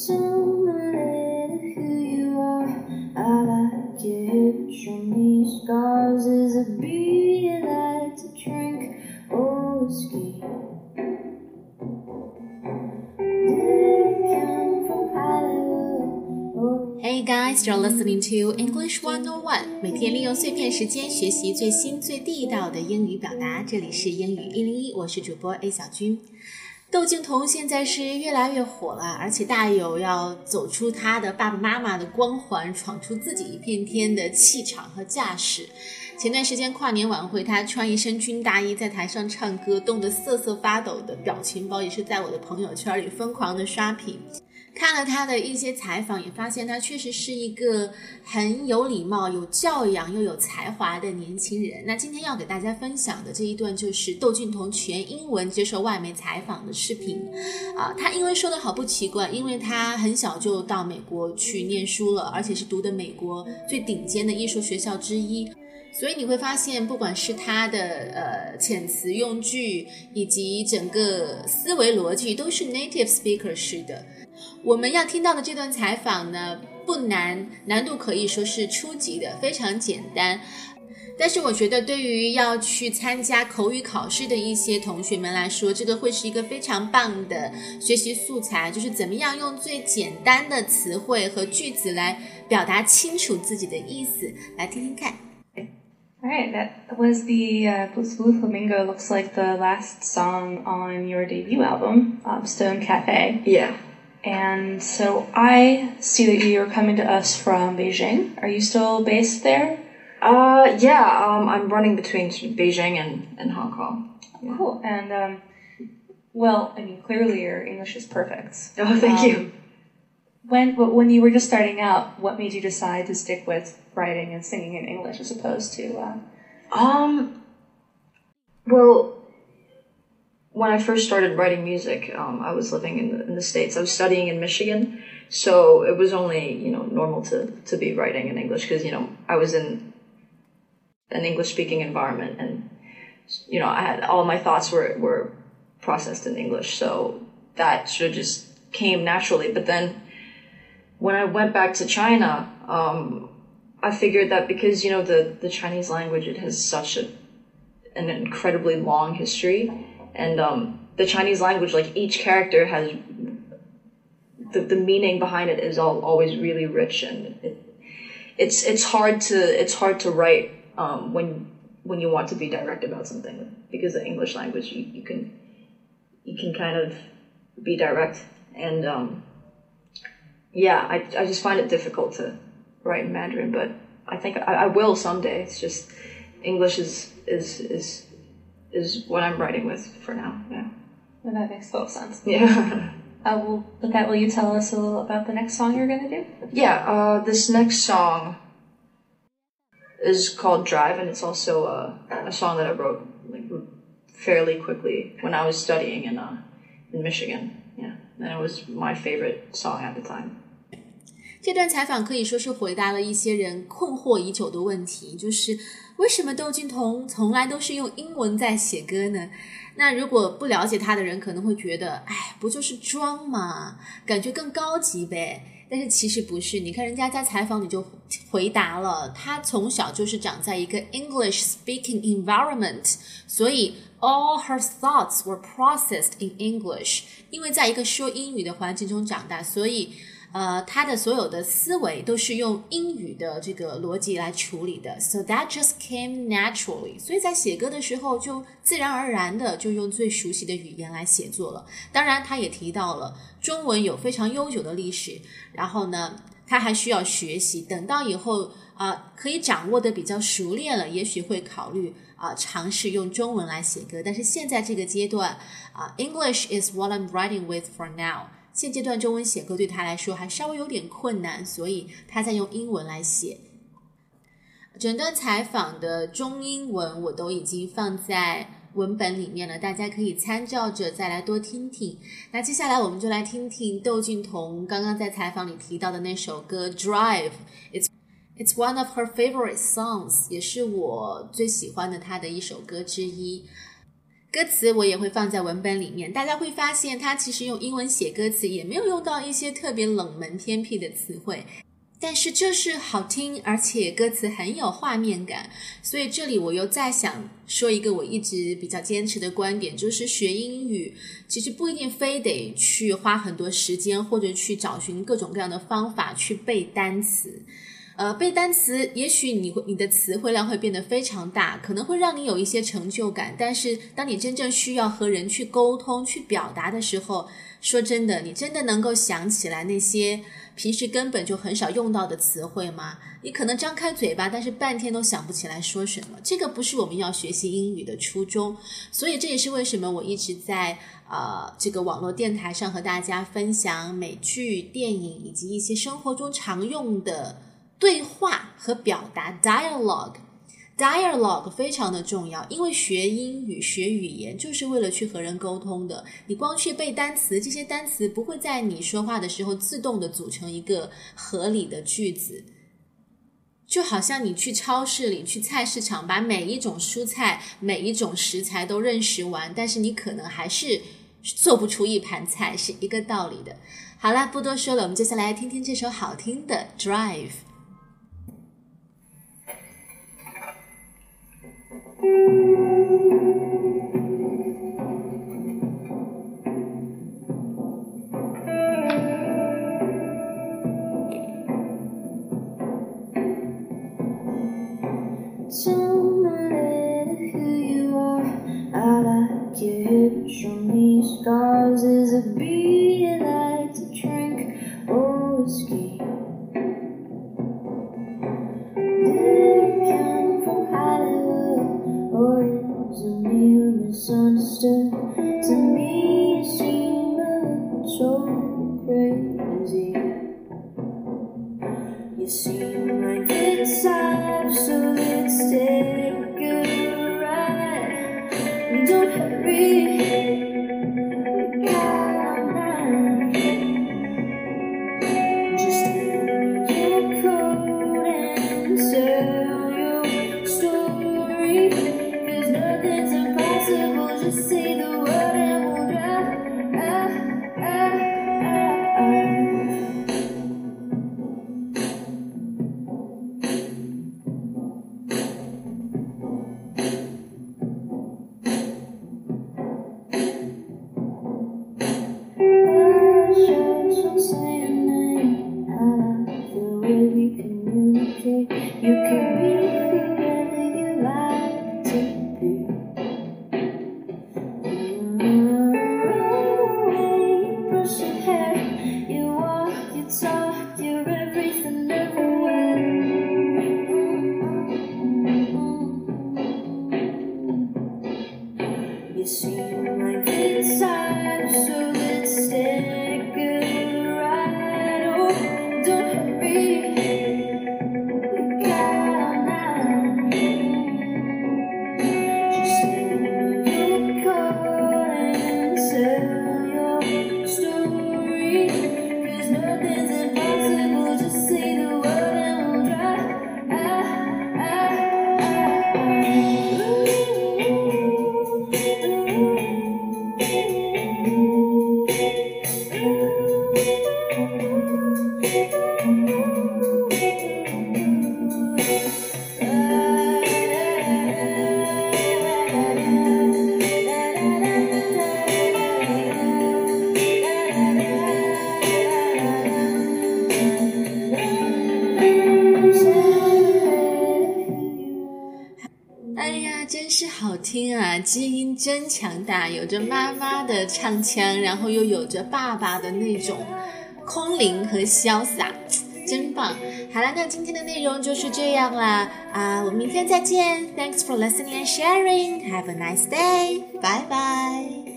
Someone who you are. I like your hips, show me scars. Is a beer you like to drink or whiskey? Did it come from Hollywood or Hey guys, you're listening to English One On One。每天利用碎片时间学习最新最地道的英语表达。这里是英语一零一，我是主播 A 小军。 窦靖童现在是越来越火了，而且大有要走出他的爸爸妈妈的光环，闯出自己一片天的气场和架势。前段时间跨年晚会，他穿一身军大衣在台上唱歌，冻得瑟瑟发抖的表情包也是在我的朋友圈里疯狂的刷屏。看了他的一些采访，也发现他确实是一个很有礼貌、有教养又有才华的年轻人。那今天要给大家分享的这一段就是窦靖童全英文接受外媒采访的视频。啊，他英文说的好不奇怪，因为他很小就到美国去念书了，而且是读的美国最顶尖的艺术学校之一。所以你会发现，不管是他的呃遣词用句，以及整个思维逻辑，都是 native speaker 式的。我们要听到的这段采访呢，不难，难度可以说是初级的，非常简单。但是我觉得，对于要去参加口语考试的一些同学们来说，这个会是一个非常棒的学习素材，就是怎么样用最简单的词汇和句子来表达清楚自己的意思。来听听看。 All right, that was the uh, Blue Flamingo. Looks like the last song on your debut album, um, Stone Cafe. Yeah. And so I see that you're coming to us from Beijing. Are you still based there? Uh, yeah, um, I'm running between Beijing and, and Hong Kong. Cool. And um, well, I mean, clearly your English is perfect. Oh, thank Um, you. When when you were just starting out, what made you decide to stick with writing and singing in English as opposed to? Uh, Um, well, when I first started writing music, um, I was living in the, in the States. I was studying in Michigan, so it was only, you know, normal to, to be writing in English because, you know, I was in an English speaking environment and, you know, I had all my thoughts were, were processed in English. So that sort of just came naturally. But then when I went back to China, um, I figured that because, you know, the, the Chinese language, it has such a, an incredibly long history. And um, the Chinese language, like each character has the, the meaning behind it is all, always really rich and it, it's it's hard to it's hard to write um, when when you want to be direct about something because the English language you, you can you can kind of be direct. And um, yeah I, I just find it difficult to write in Mandarin but I think I, I will someday. It's just English is is is is what I'm writing with for now yeah well, that makes total sense. yeah Uh, well, with that, will you tell us a little about the next song you're going to do? Yeah, uh, this next song is called Drive, and it's also uh, a song that I wrote like fairly quickly when I was studying in uh, in Michigan. Yeah, and it was my favorite song at the time. 这段采访可以说是回答了一些人困惑已久的问题，就是为什么窦靖童从来都是用英文在写歌呢？那如果不了解他的人可能会觉得，哎，不就是装嘛，感觉更高级呗。但是其实不是，你看人家在采访你就回答了，他从小就是长在一个 English speaking environment，所以 all her thoughts were processed in English，因为在一个说英语的环境中长大，所以。呃，他的所有的思维都是用英语的这个逻辑来处理的，so that just came naturally。所以在写歌的时候，就自然而然的就用最熟悉的语言来写作了。当然，他也提到了中文有非常悠久的历史，然后呢，他还需要学习，等到以后啊、可以掌握的比较熟练了，也许会考虑啊、尝试用中文来写歌。但是现在这个阶段啊、English is what I'm writing with for now。现阶段中文写歌对他来说还稍微有点困难，所以他在用英文来写。整段采访的中英文我都已经放在文本里面了，大家可以参照着再来多听听。那接下来我们就来听听窦靖童刚刚在采访里提到的那首歌《Drive》，It's It's one of her favorite songs，也是我最喜欢的她的一首歌之一。歌词我也会放在文本里面，大家会发现它其实用英文写歌词也没有用到一些特别冷门偏僻的词汇，但是就是好听，而且歌词很有画面感。所以这里我又再想说一个我一直比较坚持的观点，就是学英语其实不一定非得去花很多时间，或者去找寻各种各样的方法去背单词。呃，背单词，也许你会你的词汇量会变得非常大，可能会让你有一些成就感。但是，当你真正需要和人去沟通、去表达的时候，说真的，你真的能够想起来那些平时根本就很少用到的词汇吗？你可能张开嘴巴，但是半天都想不起来说什么。这个不是我们要学习英语的初衷。所以，这也是为什么我一直在呃这个网络电台上和大家分享美剧、电影以及一些生活中常用的。对话和表达 dialogue，dialogue 非常的重要，因为学英语、学语言就是为了去和人沟通的。你光去背单词，这些单词不会在你说话的时候自动的组成一个合理的句子。就好像你去超市里、去菜市场，把每一种蔬菜、每一种食材都认识完，但是你可能还是做不出一盘菜，是一个道理的。好了，不多说了，我们接下来听听这首好听的《Drive》。thank you absolute state. 真强大，有着妈妈的唱腔，然后又有着爸爸的那种空灵和潇洒，真棒！好了，那今天的内容就是这样啦，啊、我们明天再见。Thanks for listening and sharing. Have a nice day. Bye bye.